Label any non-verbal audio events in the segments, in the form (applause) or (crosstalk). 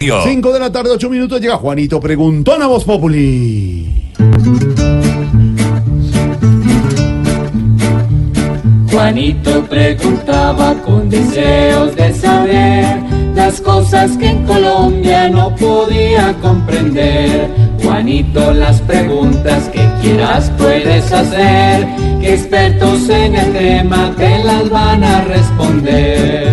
5 de la tarde, 8 minutos, llega Juanito Preguntón a Voz Populi. Juanito preguntaba con deseos de saber las cosas que en Colombia no podía comprender. Juanito, las preguntas que quieras puedes hacer, que expertos en el tema te las van a responder.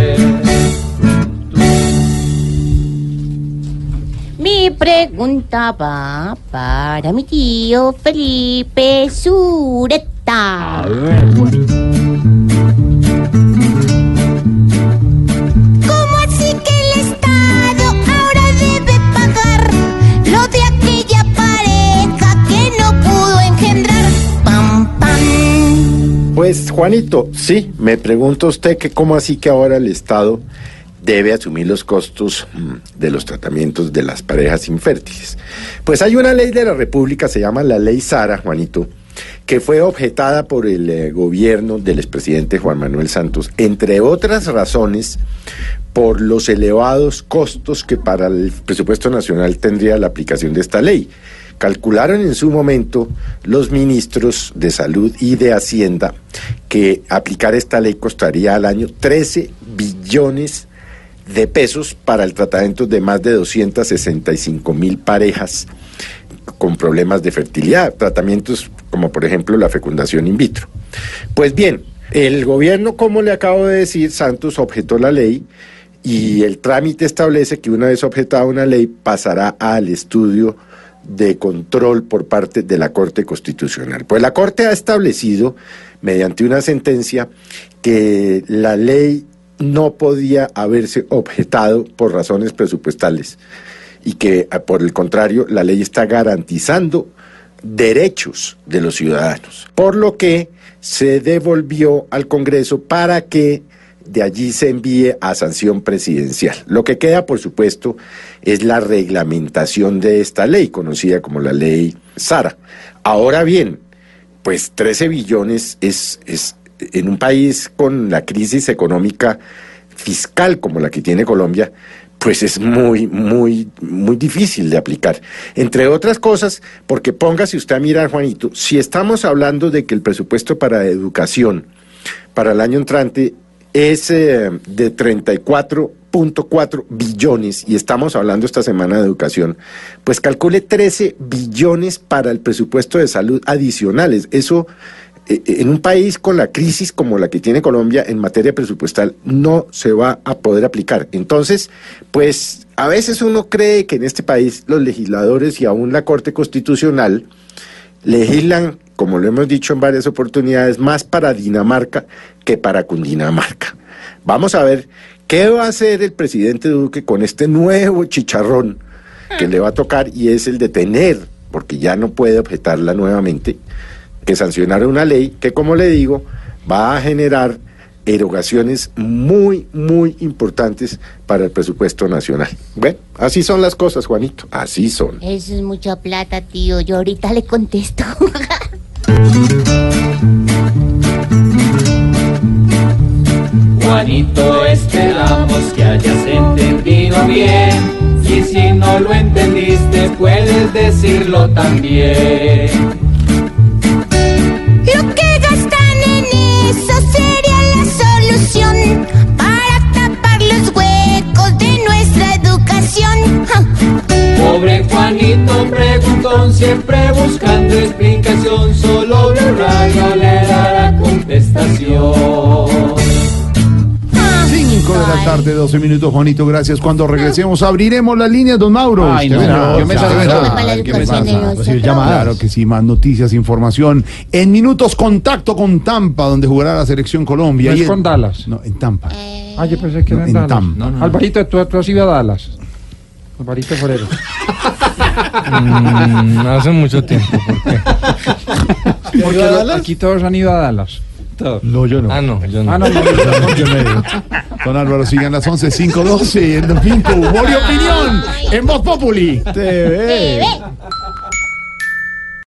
Mi pregunta va para mi tío Felipe Sureta. ¿Cómo así que el Estado ahora debe pagar lo de aquella pareja que no pudo engendrar? Pam, pam. Pues Juanito, sí, me pregunta usted que cómo así que ahora el Estado debe asumir los costos mm, de los tratamientos de las parejas infértiles. Pues hay una ley de la República, se llama la ley Sara, Juanito, que fue objetada por el eh, gobierno del expresidente Juan Manuel Santos, entre otras razones, por los elevados costos que para el presupuesto nacional tendría la aplicación de esta ley. Calcularon en su momento los ministros de Salud y de Hacienda que aplicar esta ley costaría al año 13 billones de pesos para el tratamiento de más de 265 mil parejas con problemas de fertilidad, tratamientos como por ejemplo la fecundación in vitro. Pues bien, el gobierno, como le acabo de decir, Santos objetó la ley y el trámite establece que una vez objetada una ley pasará al estudio de control por parte de la Corte Constitucional. Pues la Corte ha establecido, mediante una sentencia, que la ley no podía haberse objetado por razones presupuestales y que, ah, por el contrario, la ley está garantizando derechos de los ciudadanos, por lo que se devolvió al Congreso para que de allí se envíe a sanción presidencial. Lo que queda, por supuesto, es la reglamentación de esta ley, conocida como la ley Sara. Ahora bien, pues 13 billones es, es en un país con la crisis económica fiscal como la que tiene Colombia, pues es muy, muy, muy difícil de aplicar. Entre otras cosas, porque póngase usted a mirar, Juanito, si estamos hablando de que el presupuesto para educación para el año entrante es eh, de 34.4 billones, y estamos hablando esta semana de educación, pues calcule 13 billones para el presupuesto de salud adicionales. Eso en un país con la crisis como la que tiene Colombia en materia presupuestal no se va a poder aplicar. Entonces, pues a veces uno cree que en este país los legisladores y aún la Corte Constitucional legislan, como lo hemos dicho en varias oportunidades, más para Dinamarca que para Cundinamarca. Vamos a ver qué va a hacer el presidente Duque con este nuevo chicharrón que le va a tocar y es el de tener, porque ya no puede objetarla nuevamente, que sancionara una ley que, como le digo, va a generar erogaciones muy, muy importantes para el presupuesto nacional. Bueno, así son las cosas, Juanito, así son. Eso es mucha plata, tío. Yo ahorita le contesto. (laughs) Juanito, esperamos que hayas entendido bien. Y si no lo entendiste, puedes decirlo también. Pobre Juanito preguntón, siempre buscando explicación, solo Blue Radio le dará contestación. 5 de la tarde, 12 minutos, Juanito, gracias. Cuando regresemos abriremos las líneas, don Mauro. Ay, no, no, me de ¿qué me de. Claro que sí, más noticias, información. En minutos, contacto con Tampa, donde jugará la selección Colombia. No es Y en- con Dallas. No, en Tampa. Ah, yo pensé que No, era en en Dallas. Tampa. Alvarito, ¿tú, tú has ido a Dallas. Alvarito Forero. Mm, hace mucho tiempo, ¿por qué? Porque lo- aquí todos han ido a Dallas. Todos. No, yo no. Ah, no, yo no. Ah, no, no, no. Yo no he ido. Don Álvaro, sigan las 11, 5, 12 en Domingo. Humor y opinión en Voz Populi. TV.